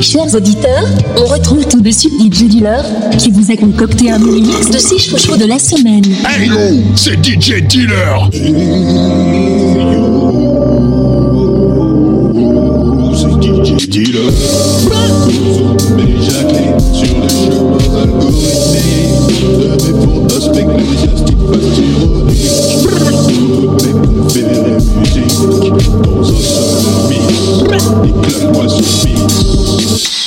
Chers auditeurs, on retrouve tout de suite DJ Dealer qui vous a concocté un mini mix de 6 chouchous de la semaine. Hey yo, c'est DJ Dealer. C'est DJ Dealer. Mais Jacqueline sur le chemin algorithmique de mes fantasmes ecclésiastiques fast ironiques. Toutes mes préférées musiques dans un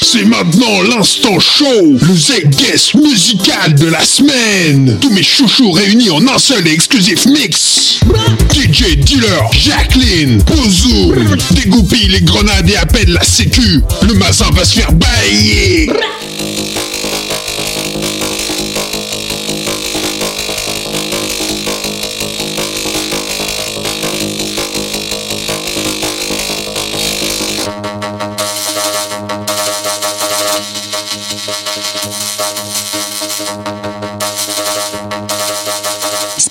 C'est maintenant l'instant show, le Z-Guest musical de la semaine. Tous mes chouchous réunis en un seul et exclusif mix. DJ Dealer, Jacqueline, Pozo, dégoupille les grenades et appelle la sécu. Le mazin va se faire bailler.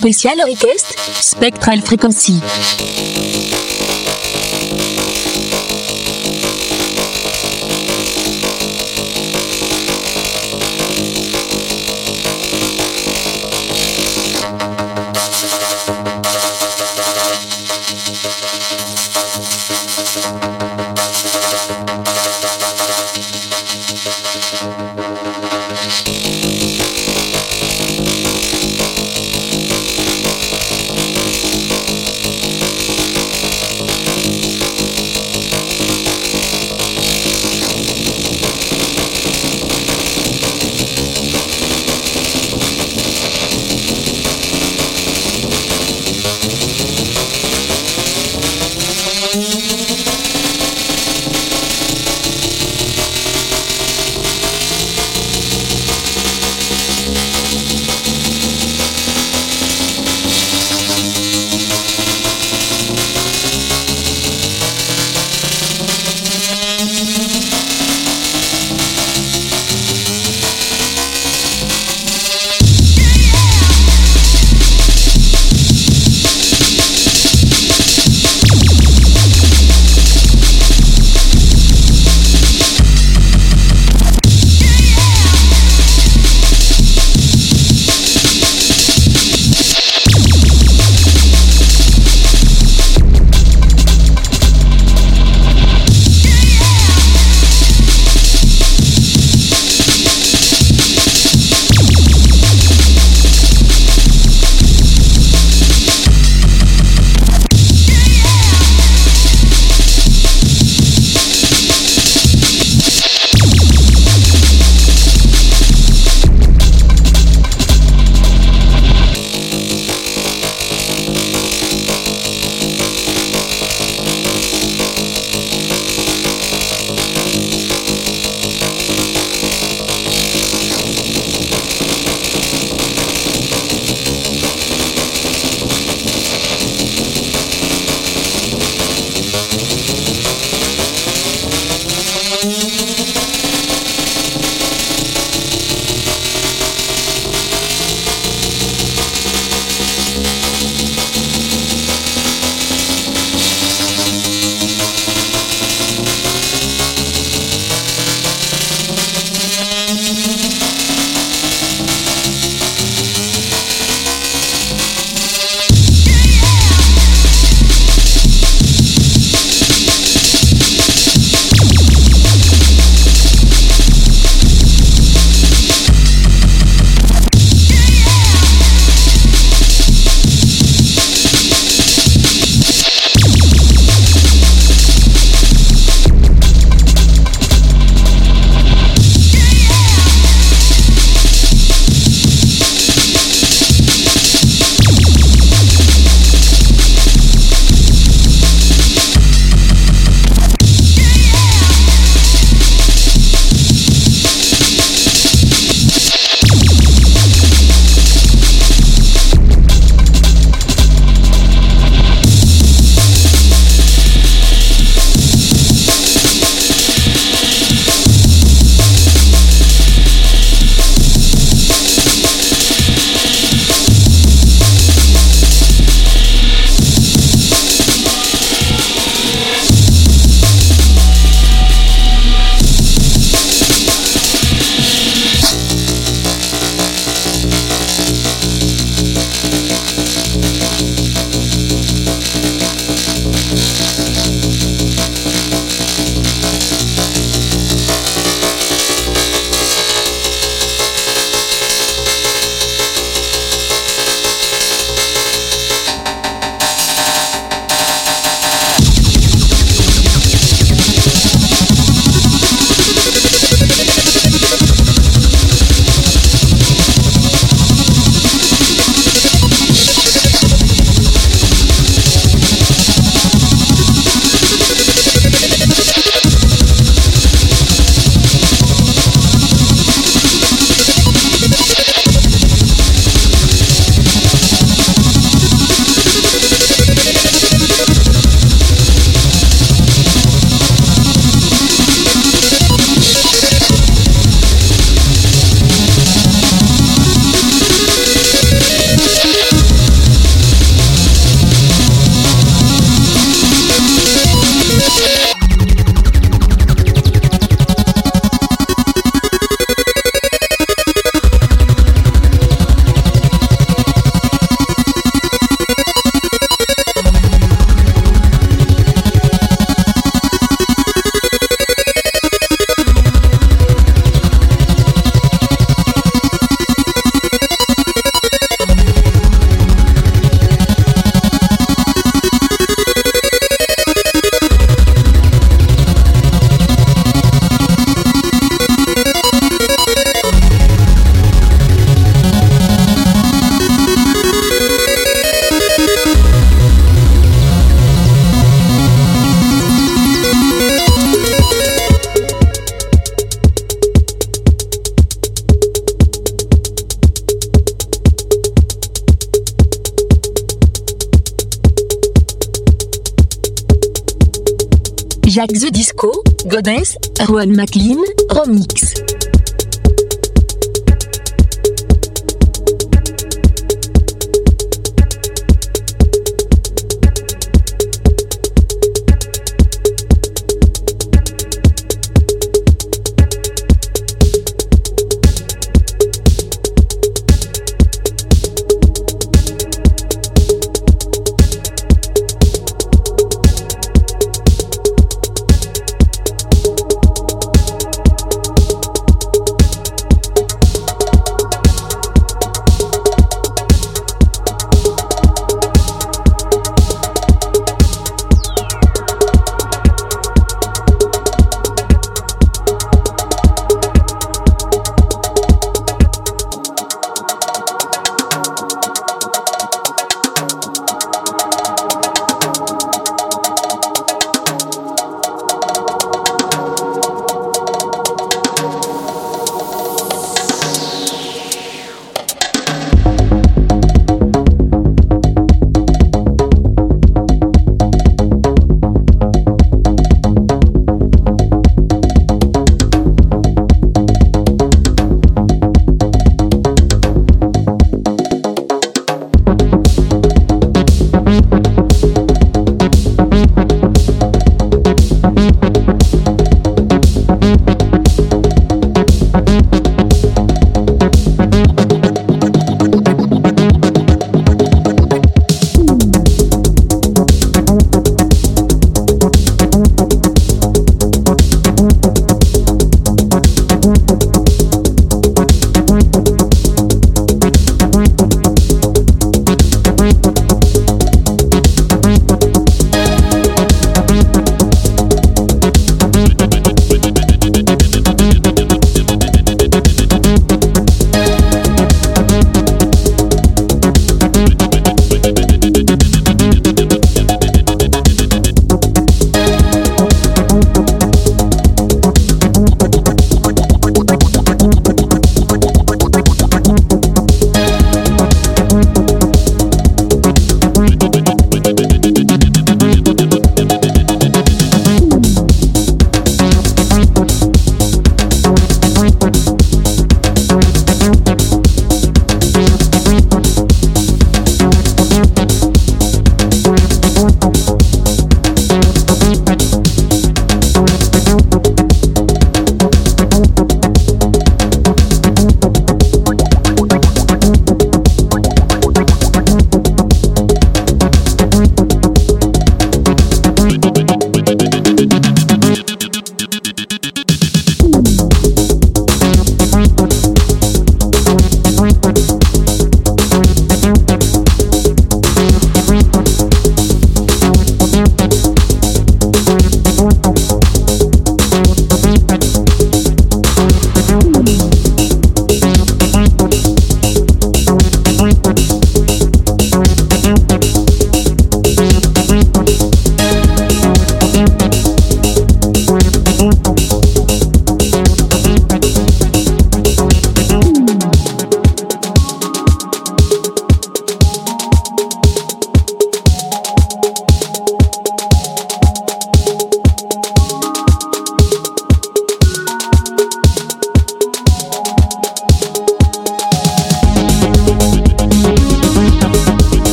Spécial request, Spectral Frequency. Jacques The Disco, Goddess, Rowan McLean, Romix.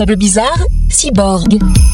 Club Bizarre, Cyborg.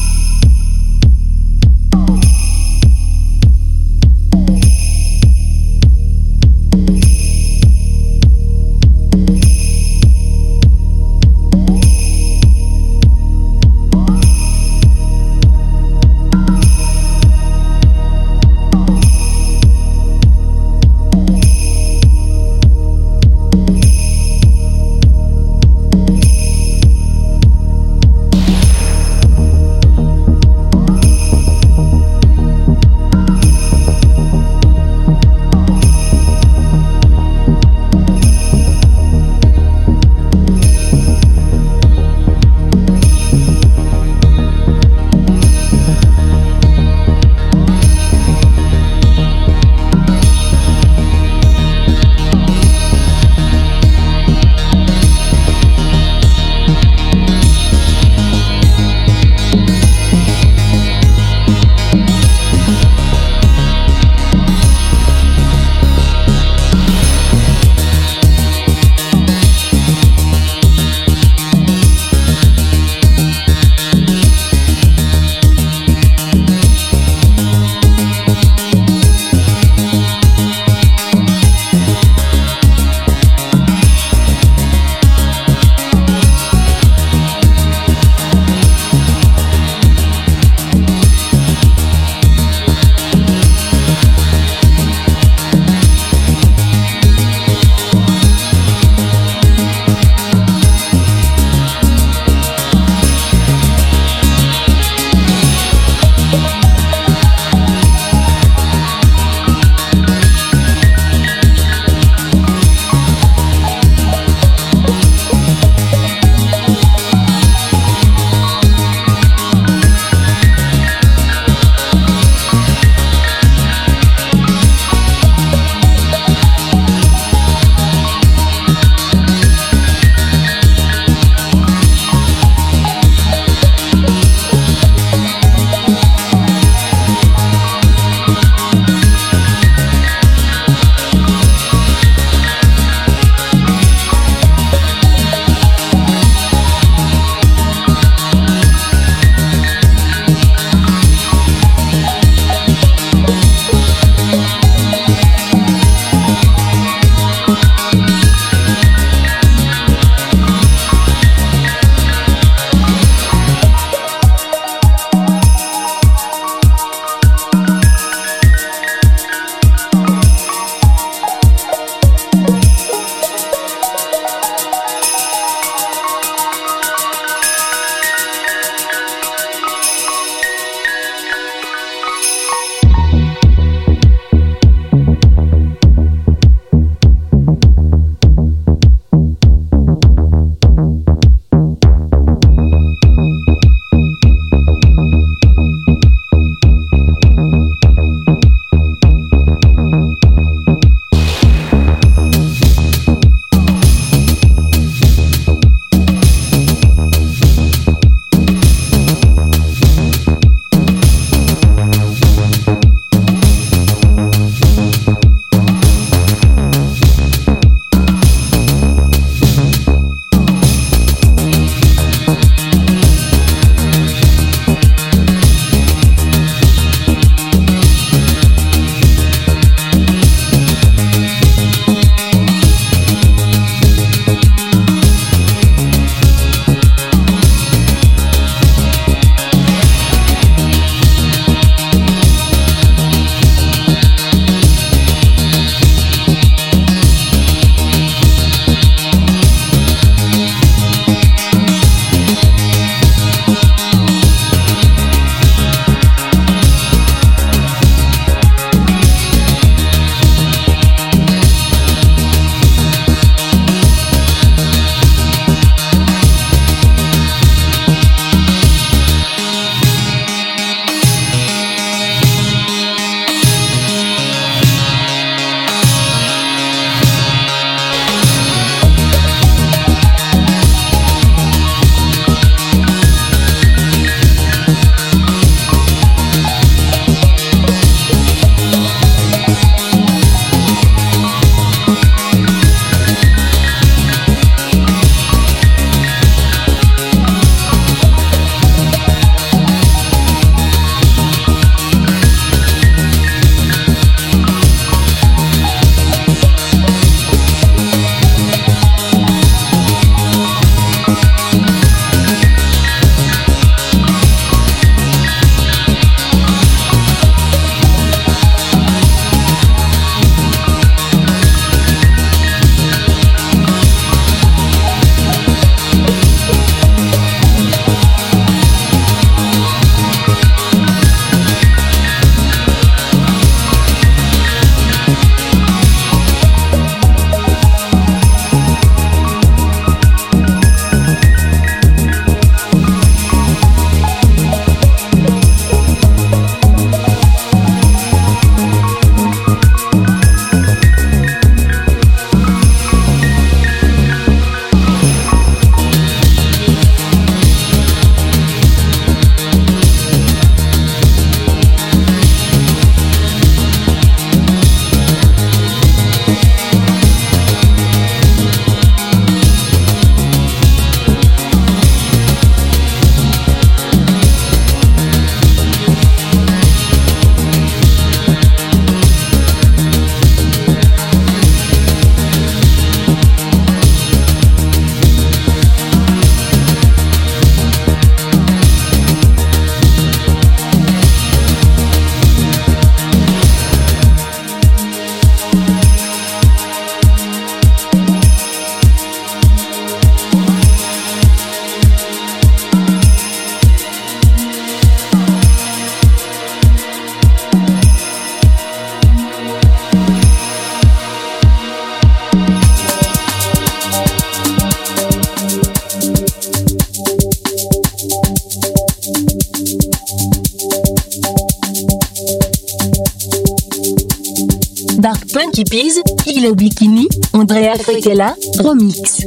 Bikini, Andrea Frekela, Remix.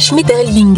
Schmidt-Ellinger.